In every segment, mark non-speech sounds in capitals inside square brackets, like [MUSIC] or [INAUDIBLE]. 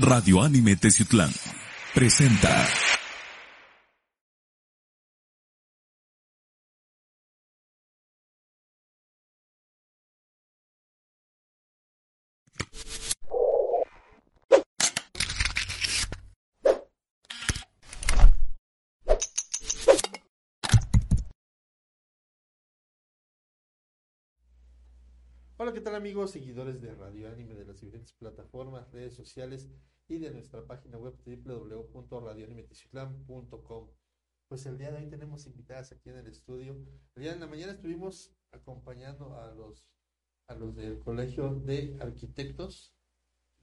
Radio Anime Teciutlán presenta Hola, ¿qué tal amigos, seguidores de Radio Anime de las diferentes plataformas, redes sociales y de nuestra página web www.radioanimeteciutlán.com? Pues el día de hoy tenemos invitadas aquí en el estudio. El día de la mañana estuvimos acompañando a los a los del Colegio de Arquitectos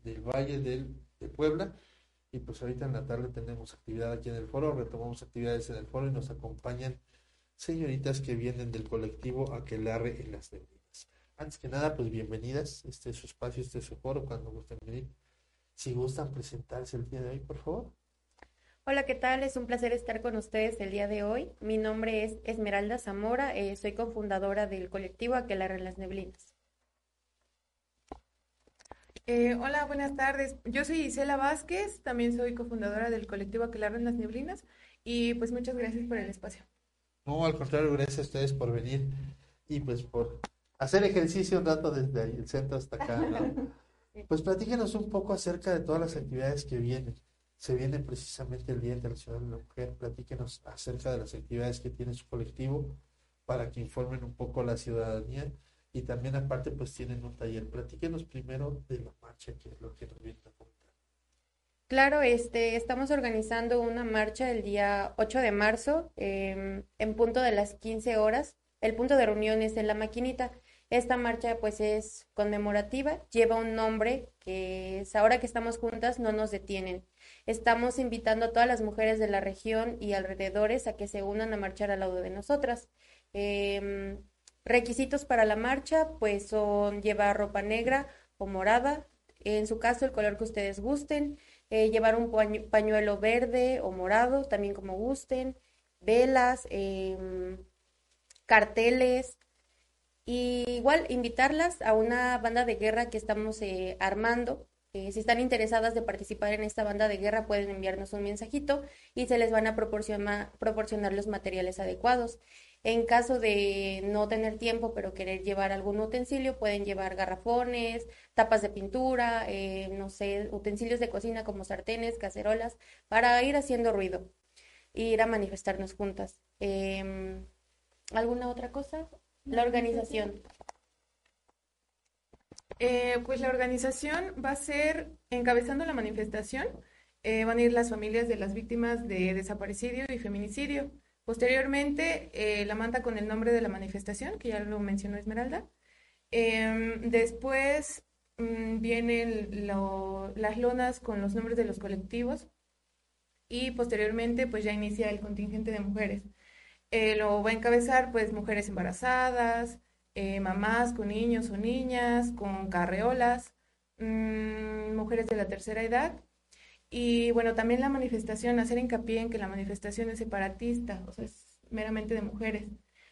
del Valle del, de Puebla y pues ahorita en la tarde tenemos actividad aquí en el foro, retomamos actividades en el foro y nos acompañan señoritas que vienen del colectivo Aquelarre en las. Antes que nada, pues bienvenidas. Este es su espacio, este es su foro, cuando gusten venir. Si gustan presentarse el día de hoy, por favor. Hola, ¿qué tal? Es un placer estar con ustedes el día de hoy. Mi nombre es Esmeralda Zamora, eh, soy cofundadora del colectivo Aquelarre las Neblinas. Eh, hola, buenas tardes. Yo soy Isela Vázquez, también soy cofundadora del colectivo Aquelarre las Neblinas y pues muchas gracias por el espacio. No, al contrario, gracias a ustedes por venir y pues por hacer ejercicio un rato desde ahí, el centro hasta acá, ¿no? [LAUGHS] Pues platíquenos un poco acerca de todas las actividades que vienen. Se viene precisamente el Día Internacional de la Mujer. Platíquenos acerca de las actividades que tiene su colectivo para que informen un poco a la ciudadanía y también aparte pues tienen un taller. Platíquenos primero de la marcha, que es lo que nos viene a contar. Claro, este, estamos organizando una marcha el día 8 de marzo eh, en punto de las 15 horas. El punto de reunión es en la maquinita. Esta marcha pues es conmemorativa, lleva un nombre que es ahora que estamos juntas no nos detienen. Estamos invitando a todas las mujeres de la región y alrededores a que se unan a marchar al lado de nosotras. Eh, requisitos para la marcha pues son llevar ropa negra o morada, en su caso el color que ustedes gusten, eh, llevar un pañuelo verde o morado, también como gusten, velas, eh, carteles, y igual invitarlas a una banda de guerra que estamos eh, armando. Eh, si están interesadas de participar en esta banda de guerra, pueden enviarnos un mensajito y se les van a proporcionar, los materiales adecuados. En caso de no tener tiempo, pero querer llevar algún utensilio, pueden llevar garrafones, tapas de pintura, eh, no sé, utensilios de cocina como sartenes, cacerolas, para ir haciendo ruido, ir a manifestarnos juntas. Em, ¿Alguna otra cosa? La organización. Eh, pues la organización va a ser, encabezando la manifestación, eh, van a ir las familias de las víctimas de desaparecido y feminicidio. Posteriormente, eh, la manta con el nombre de la manifestación, que ya lo mencionó Esmeralda. Em, después mm, vienen las lonas con los nombres de los colectivos y posteriormente pues ya inicia el contingente de mujeres. Eh, lo va a encabezar pues mujeres embarazadas, eh, mamás con niños o niñas, con carreolas, mmm, mujeres de la tercera edad. Y bueno, también la manifestación, hacer hincapié en que la manifestación es separatista, o sea, es meramente de mujeres.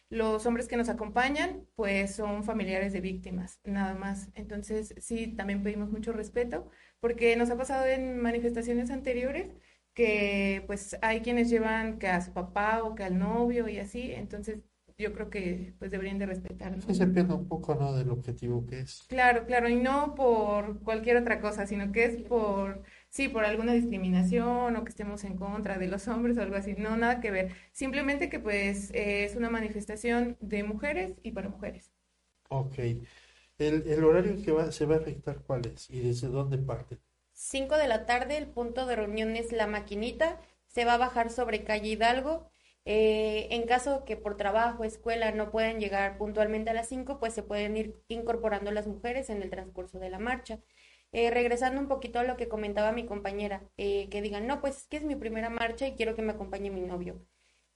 Los hombres que nos acompañan, pues son familiares de víctimas, nada más. Entonces, sí, también pedimos mucho respeto, porque nos ha pasado en manifestaciones anteriores que pues hay quienes llevan que a su papá o que al novio y así, entonces yo creo que pues deberían de respetar. Sí, se pierde un poco, ¿no? Del objetivo que es. Claro, claro, y no por cualquier otra cosa, sino que es por, sí, por alguna discriminación o que estemos en contra de los hombres o algo así, no, nada que ver, simplemente que pues eh, es una manifestación de mujeres y para mujeres. Ok, el, el horario que va, se va a afectar, ¿cuál es? ¿Y desde dónde parte? 5 de la tarde, el punto de reunión es La Maquinita, se va a bajar sobre calle Hidalgo. Eh, en caso que por trabajo, escuela no puedan llegar puntualmente a las 5, pues se pueden ir incorporando las mujeres en el transcurso de la marcha. Eh, regresando un poquito a lo que comentaba mi compañera, eh, que digan, no, pues es que es mi primera marcha y quiero que me acompañe mi novio.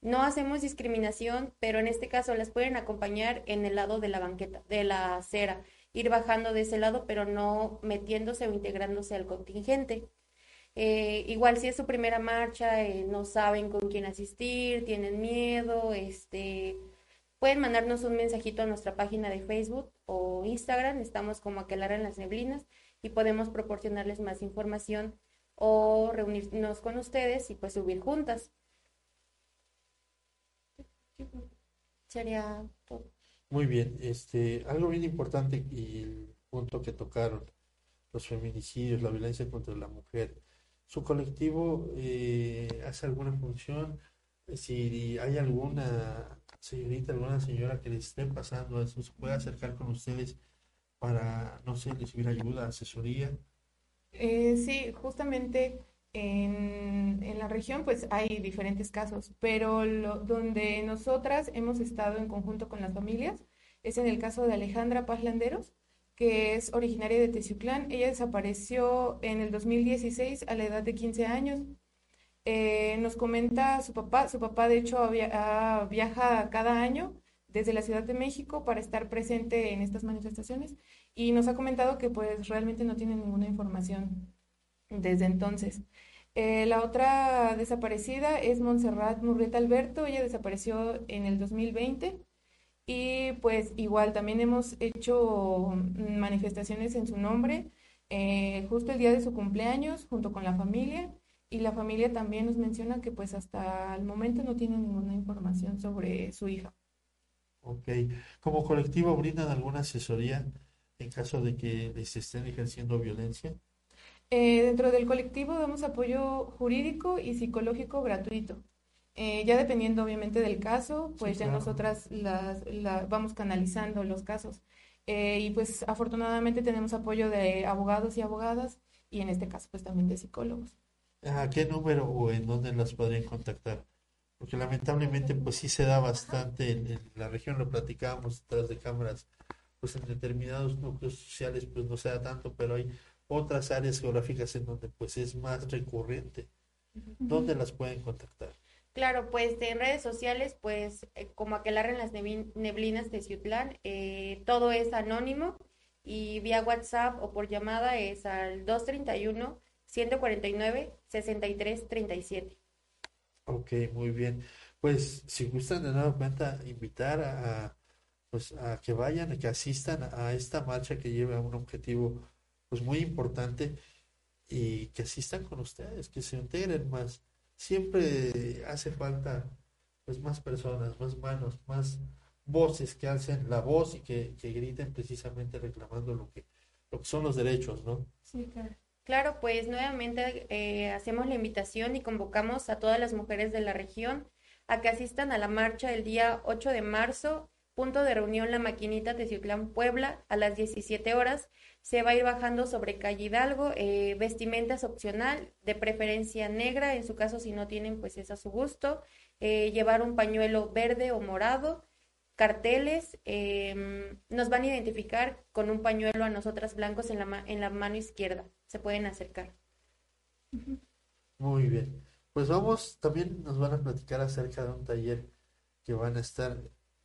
No hacemos discriminación, pero en este caso las pueden acompañar en el lado de la banqueta, de la acera ir bajando de ese lado, pero no metiéndose o integrándose al contingente. Eh, igual si es su primera marcha, eh, no saben con quién asistir, tienen miedo, este, pueden mandarnos un mensajito a nuestra página de Facebook o Instagram, estamos como Aquelar en las Neblinas y podemos proporcionarles más información o reunirnos con ustedes y pues subir juntas. Sería todo. Muy bien, este, algo bien importante y el punto que tocaron, los feminicidios, la violencia contra la mujer. ¿Su colectivo eh, hace alguna función? Si hay alguna señorita, alguna señora que les esté pasando eso, se puede acercar con ustedes para, no sé, recibir ayuda, asesoría. Eh, sí, justamente en, la región pues hay diferentes casos, pero lo, donde nosotras hemos estado en conjunto con las familias es en el caso de Alejandra Paz Landeros, que es originaria de Teciuclán. Ella desapareció en el 2016 a la edad de 15 años. Eh, nos comenta su papá, su papá de hecho viaja cada año desde la Ciudad de México para estar presente en estas manifestaciones y nos ha comentado que pues realmente no tiene ninguna información desde entonces. Eh, la otra desaparecida es Montserrat Murrieta Alberto, ella desapareció en el 2020 y pues igual también hemos hecho manifestaciones en su nombre eh, justo el día de su cumpleaños junto con la familia y la familia también nos menciona que pues hasta el momento no tiene ninguna información sobre su hija. Ok. ¿Como colectivo brindan alguna asesoría en caso de que les estén ejerciendo violencia? Eh, dentro del colectivo damos apoyo jurídico y psicológico gratuito. Eh, ya dependiendo obviamente del caso, pues ya nosotras las, vamos canalizando los casos. Eh, y pues afortunadamente tenemos apoyo de abogados y abogadas y en este caso pues también de psicólogos. ¿A qué número o en dónde las podrían contactar? Porque lamentablemente pues sí se da bastante en, la región, lo platicábamos detrás de cámaras, pues en determinados núcleos sociales pues no se da tanto, pero hay otras áreas geográficas en donde pues es más recurrente. ¿Dónde las pueden contactar? Claro, pues en redes sociales, pues eh, como aquelarren las neblinas de Ciutlán, eh, todo es anónimo y vía WhatsApp o por llamada es al 231-149-6337. Ok, muy bien. Pues si gustan de nueva cuenta invitar a, pues, a que vayan, a que asistan a esta marcha que lleva un objetivo pues muy importante y que asistan con ustedes, que se integren más siempre hace falta pues más personas, más manos, más voces que alcen la voz y que, griten precisamente reclamando lo que, lo que son los derechos, ¿no? Sí, claro. Claro, pues nuevamente eh, hacemos la invitación y convocamos a todas las mujeres de la región a que asistan a la marcha el día 8 de marzo, punto de reunión La Maquinita Teciutlán, Puebla, a las 17 horas. Se va a ir bajando sobre calle Hidalgo, eh, vestimentas opcional, de preferencia negra, en su caso si no tienen pues es a su gusto, eh, llevar un pañuelo verde o morado, carteles, em, nos van a identificar con un pañuelo a nosotras blancos en la, en la mano izquierda, se pueden acercar. Muy bien, pues vamos, también nos van a platicar acerca de un taller que van a estar,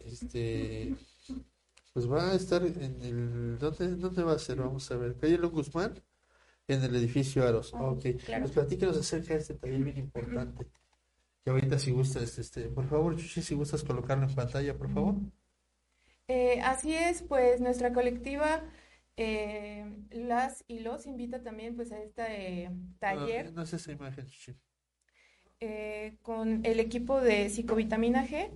este... Pues va a estar en el... ¿Dónde, dónde va a ser? Vamos a ver. Calle Guzmán, en el edificio Aros. Ah, ok. Pues platíquenos acerca de este taller bien importante. Que ahorita si gustas, este, por favor, Chuchi, si gustas colocarlo en pantalla, por favor. Eh, así es, pues nuestra colectiva eh, las y los invita también pues a este taller. no, sé esa imagen, Chuchi. Eh, con el equipo de psicovitamina G.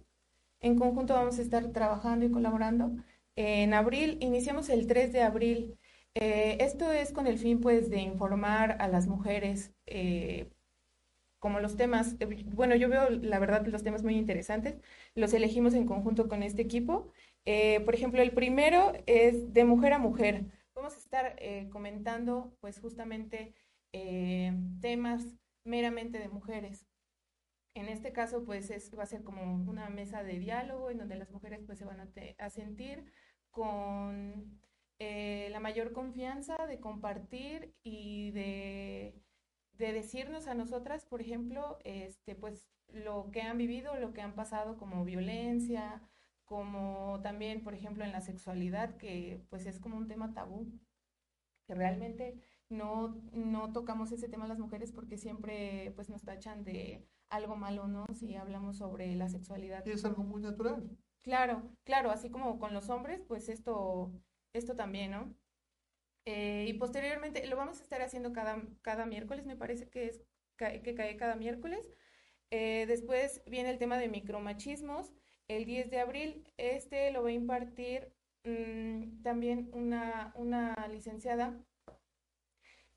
En conjunto vamos a estar trabajando y colaborando en abril, iniciamos el 3 de abril. Eh, esto es con el fin, pues, de informar a las mujeres eh, como los temas, eh, bueno, yo veo, la verdad, los temas muy interesantes. Los elegimos en conjunto con este equipo. por ejemplo, el primero es de mujer a mujer. Vamos a estar comentando, pues, justamente temas meramente de mujeres. En este caso, pues, es, va a ser como una mesa de diálogo en donde las mujeres, pues, se van a, a sentir con eh, la mayor confianza de compartir y de, decirnos a nosotras, por ejemplo, este, pues lo que han vivido, lo que han pasado como violencia, como también, por ejemplo, en la sexualidad, que pues es como un tema tabú, que realmente no, no tocamos ese tema las mujeres porque siempre pues nos tachan de algo malo, ¿no? Si hablamos sobre la sexualidad. Y es algo muy natural. Claro, claro, así como con los hombres, pues esto, esto también, ¿no? Eh, y posteriormente lo vamos a estar haciendo cada, cada miércoles, me parece que es que cae cada miércoles. Eh, después viene el tema de micromachismos. El 10 de abril, este lo va a impartir mm, también una, una licenciada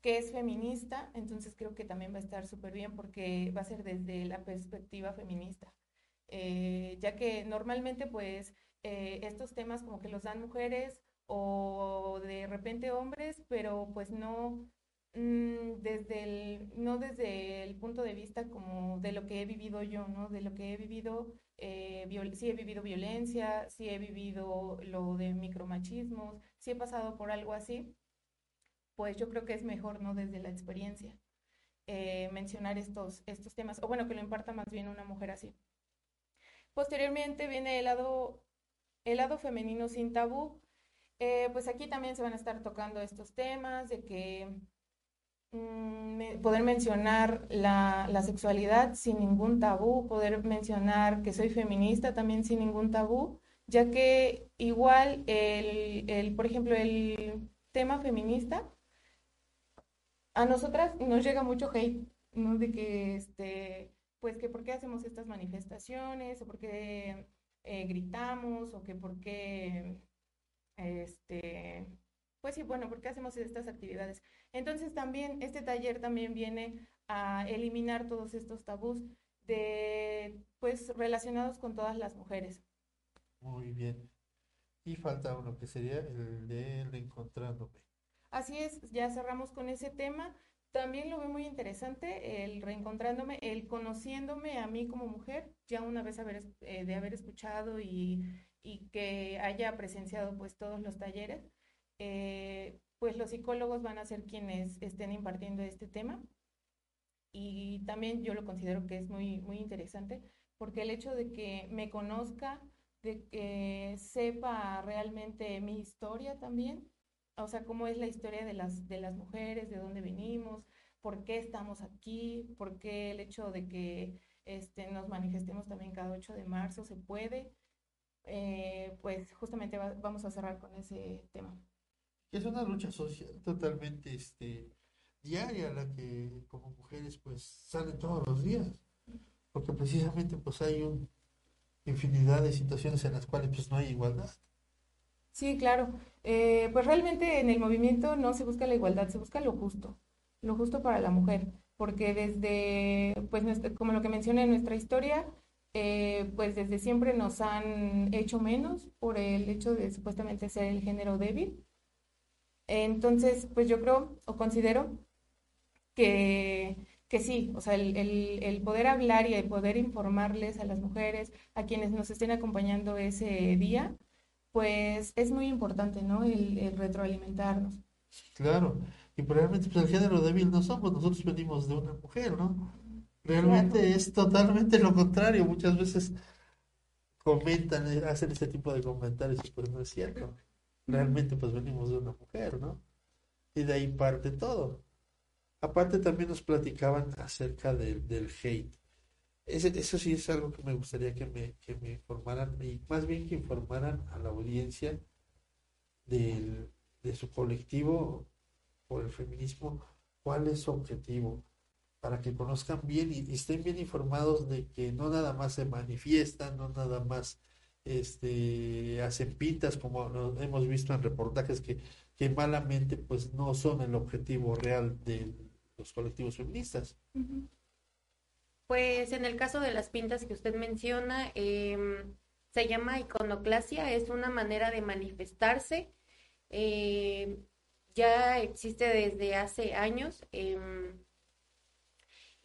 que es feminista, entonces creo que también va a estar súper bien porque va a ser desde la perspectiva feminista, eh, ya que normalmente pues eh, estos temas como que los dan mujeres o de repente hombres, pero pues no mm, desde el, no desde el punto de vista como de lo que he vivido yo, ¿no? De lo que he vivido, eh, sí he vivido violencia, sí he vivido lo de micromachismos, sí he pasado por algo así, pues yo creo que es mejor, ¿no? Desde la experiencia, eh, mencionar estos, estos temas, o bueno, que lo imparta más bien una mujer así. Posteriormente viene el lado, el lado femenino sin tabú. Eh, pues aquí también se van a estar tocando estos temas de que mm, poder mencionar la, la, sexualidad sin ningún tabú, poder mencionar que soy feminista también sin ningún tabú, ya que igual el, el por ejemplo, el tema feminista a nosotras nos llega mucho hate, ¿no? De que, este, pues que por qué hacemos estas manifestaciones, o por qué eh, gritamos, o que por qué, este, pues sí, bueno, por qué hacemos estas actividades. Entonces también, este taller también viene a eliminar todos estos tabús de, pues, relacionados con todas las mujeres. Muy bien. Y falta uno que sería el de reencontrándome. Así es, ya cerramos con ese tema. También lo veo muy interesante el reencontrándome, el conociéndome a mí como mujer, ya una vez eh, de haber escuchado y, que haya presenciado pues todos los talleres, eh, pues los psicólogos van a ser quienes estén impartiendo este tema. Y también yo lo considero que es muy, muy interesante porque el hecho de que me conozca, de que sepa realmente mi historia también, o sea, cómo es la historia de las, de las mujeres, de dónde venimos, por qué estamos aquí, por qué el hecho de que este, nos manifestemos también cada 8 de marzo se puede. Eh, pues justamente vamos a cerrar con ese tema. Es una lucha social totalmente este, diaria la que como mujeres pues salen todos los días, porque precisamente pues hay un infinidad de situaciones en las cuales pues no hay igualdad. Sí, claro. Eh, pues realmente en el movimiento no se busca la igualdad, se busca lo justo, lo justo para la mujer, porque desde, pues como lo que mencioné en nuestra historia, eh, pues desde siempre nos han hecho menos por el hecho de supuestamente ser el género débil. Entonces, pues yo creo o considero que, que sí, o sea, el, el, el, poder hablar y el poder informarles a las mujeres, a quienes nos estén acompañando ese día, pues es muy importante, ¿no? El, retroalimentarnos. Claro, y probablemente pues, el género débil no somos, nosotros venimos de una mujer, ¿no? Realmente es totalmente lo contrario, muchas veces comentan, eh, hacen este tipo de comentarios pues no es cierto. Realmente pues venimos de una mujer, ¿no? Y de ahí parte todo. Aparte también nos platicaban acerca del hate eso sí es algo que me gustaría que me, que me informaran, y más bien que informaran a la audiencia del, de su colectivo por el feminismo, cuál es su objetivo, para que conozcan bien y, estén bien informados de que no nada más se manifiestan, no nada más este, hacen pintas como hemos visto en reportajes que, que malamente pues no son el objetivo real de los colectivos feministas. Pues en el caso de las pintas que usted menciona, em, se llama iconoclasia, es una manera de manifestarse. Em, ya existe desde hace años. Em,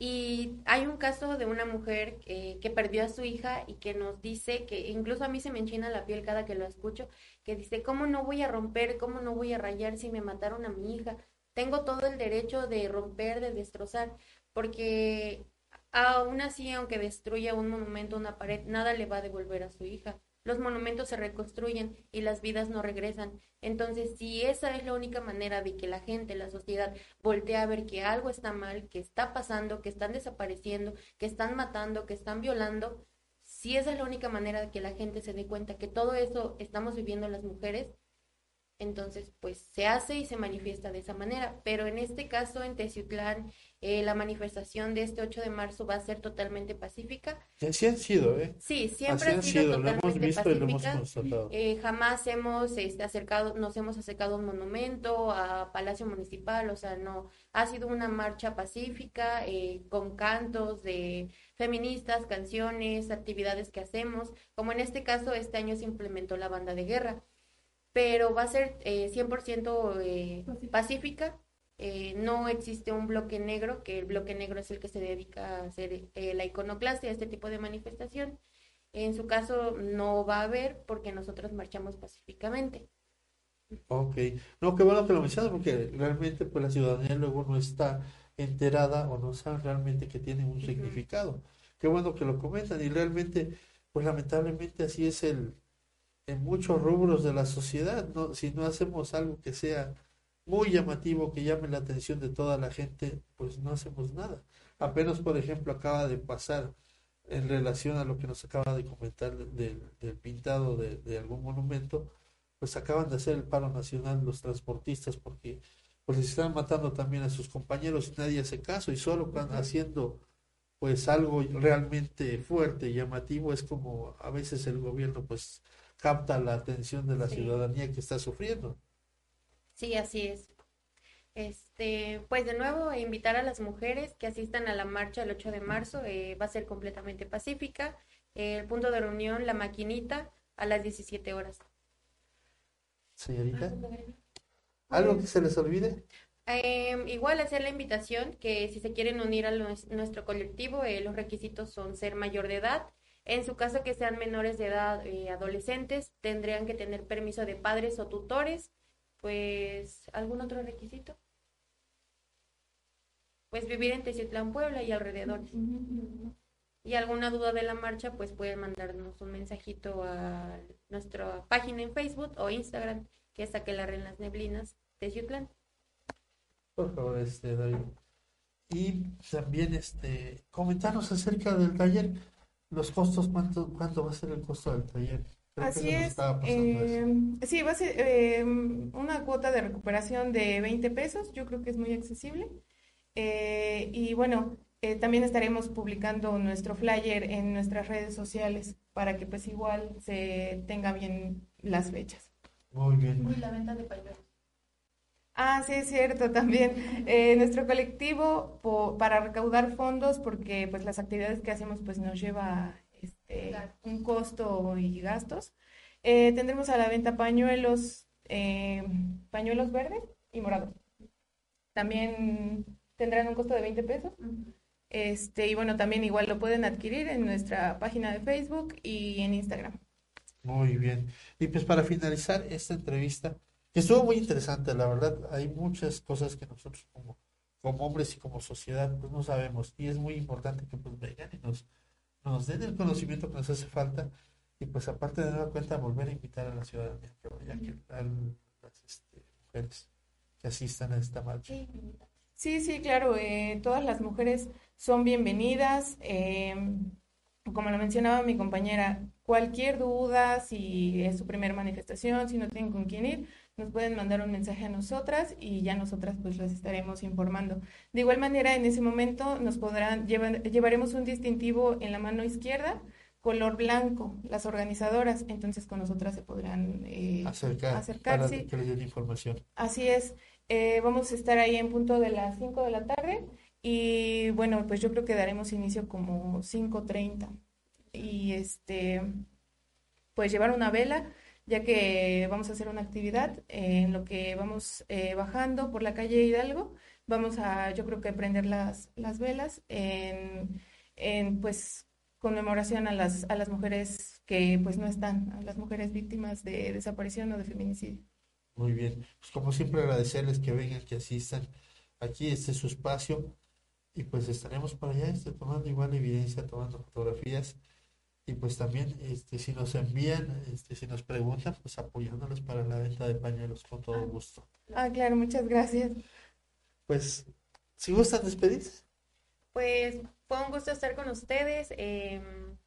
y hay un caso de una mujer que perdió a su hija y que nos dice que incluso a mí se me enchina la piel cada que lo escucho, que dice, ¿cómo no voy a romper? ¿Cómo no voy a rayar si me mataron a mi hija? Tengo todo el derecho de romper, de destrozar, porque Aún así, aunque destruya un monumento, una pared, nada le va a devolver a su hija. Los monumentos se reconstruyen y las vidas no regresan. Entonces, si esa es la única manera de que la gente, la sociedad, voltee a ver que algo está mal, que está pasando, que están desapareciendo, que están matando, que están violando, si esa es la única manera de que la gente se dé cuenta que todo eso estamos viviendo las mujeres, entonces pues se hace y se manifiesta de esa manera. Pero en este caso, en Teciutlán, eh, la manifestación de este 8 de marzo va a ser totalmente pacífica. Y así han sido, ¿eh? Sí, siempre han sido sido, lo hemos totalmente visto y lo hemos pacífica. Eh, jamás hemos este, acercado, nos hemos acercado a un monumento, a Palacio Municipal, o sea, no, ha sido una marcha pacífica, eh, con cantos de feministas, canciones, actividades que hacemos, como en este caso este año se implementó la banda de guerra, pero va a ser eh, 100% eh, pacífica, eh, no existe un bloque negro, que el bloque negro es el que se dedica a hacer eh, la iconoclastia, este tipo de manifestación. En su caso no va a haber porque nosotros marchamos pacíficamente. Ok, no, qué bueno que lo mencionas porque realmente pues la ciudadanía luego no está enterada o no sabe realmente que tiene un significado. Qué bueno que lo comentan y realmente pues lamentablemente así es el en muchos rubros de la sociedad, ¿no? Si no hacemos algo que sea muy llamativo, que llame la atención de toda la gente, pues no hacemos nada. Apenas, por ejemplo, acaba de pasar en relación a lo que nos acaba de comentar del, del pintado de, de algún monumento, pues acaban de hacer el paro nacional los transportistas porque pues les están matando también a sus compañeros y nadie hace caso y solo están haciendo pues algo realmente fuerte y llamativo es como a veces el gobierno pues capta la atención de la Sí. ciudadanía que está sufriendo. Sí, así es. Este, pues de nuevo, invitar a las mujeres que asistan a la marcha el 8 de marzo, eh, va a ser completamente pacífica. el punto de reunión, la maquinita, a las 17 horas. Señorita, ¿algo que se les olvide? Em, igual hacer la invitación que si se quieren unir a nues- nuestro colectivo, eh, los requisitos son ser mayor de edad. En su caso que sean menores de edad, eh, adolescentes, tendrían que tener permiso de padres o tutores. Pues, ¿algún otro requisito? Pues vivir en Teciutlán, Puebla y alrededores. Y alguna duda de la marcha, pues pueden mandarnos un mensajito a nuestra página en Facebook o Instagram, que es Aquelarre en las Neblinas, Teciutlán. Por favor, este, David. Y también este, comentarnos acerca del taller, los costos, cuánto, cuánto va a ser el costo del taller. Creo Así es. eh, sí, va a ser eh, una cuota de recuperación de 20 pesos. Yo creo que es muy accesible. Eh, y bueno, eh, también estaremos publicando nuestro flyer en nuestras redes sociales para que pues igual se tenga bien las fechas. Muy bien. Uy, la venta de pañuelos. Ah, sí, es cierto, [LAUGHS] también. Eh, nuestro colectivo po- para recaudar fondos, porque pues las actividades que hacemos pues nos lleva este, un costo y gastos. Eh, tendremos a la venta pañuelos, eh, pañuelos verdes y morados. También tendrán un costo de 20 pesos. Este, y bueno, también igual lo pueden adquirir en nuestra página de Facebook y en Instagram. Muy bien. Y pues para finalizar esta entrevista, estuvo muy interesante, la verdad, hay muchas cosas que nosotros como, como hombres y como sociedad pues no sabemos y es muy importante que pues vengan y nos, nos den el conocimiento que nos hace falta y pues aparte de dar cuenta volver a invitar a la ciudadanía que vaya, que a las este, mujeres que asistan a esta marcha. Sí, Sí, sí, claro, eh, todas las mujeres son bienvenidas. eh, como lo mencionaba mi compañera, cualquier duda, si es su primera manifestación, si no tienen con quién ir, nos pueden mandar un mensaje a nosotras y ya nosotras pues las estaremos informando. De igual manera, en ese momento nos podrán, llevaremos un distintivo en la mano izquierda, color blanco, las organizadoras, entonces con nosotras se podrán eh, Acercar, acercar, para sí. que les den información. Así es, eh, vamos a estar ahí en punto de las 5 de la tarde y bueno, pues yo creo que daremos inicio como 5.30 y este, pues llevar una vela, ya que vamos a hacer una actividad en lo que vamos eh, bajando por la calle Hidalgo, vamos a yo creo que prender las, las velas en, en pues conmemoración a las, a las mujeres que pues no están, a las mujeres víctimas de desaparición o de feminicidio. Muy bien. Pues como siempre agradecerles que vengan, que asistan. Aquí este es su espacio y pues estaremos por allá este, tomando igual evidencia, tomando fotografías y pues también este, si nos envían, este, si nos preguntan, pues apoyándolos para la venta de pañuelos con todo gusto. Ah, claro, muchas gracias. Pues si gustan despedirse. Pues fue un gusto estar con ustedes. em,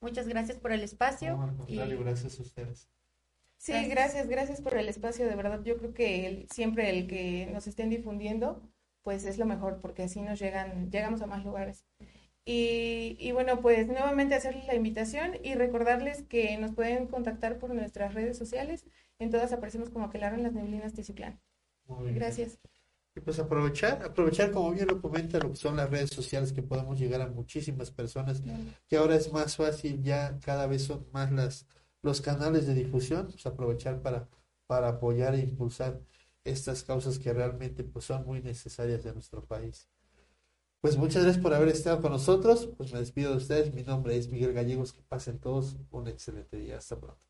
muchas gracias por el espacio. No, al contrario, y- gracias a ustedes. Sí, gracias. gracias, por el espacio, de verdad. Yo creo que el, siempre el que nos estén difundiendo, pues es lo mejor, porque así nos llegan, llegamos a más lugares. Y, y, bueno, pues nuevamente hacerles la invitación y recordarles que nos pueden contactar por nuestras redes sociales. En todas aparecemos como Aquelarre en las Neblinas Tiziclán. Gracias. Y pues aprovechar, aprovechar como bien lo comenta lo que son las redes sociales que podemos llegar a muchísimas personas, que ahora es más fácil, ya cada vez son más las los canales de difusión, pues aprovechar para, para apoyar e impulsar estas causas que realmente pues son muy necesarias de nuestro país. Pues muchas gracias por haber estado con nosotros. Pues me despido de ustedes. Mi nombre es Miguel Gallegos. Que pasen todos un excelente día. Hasta pronto.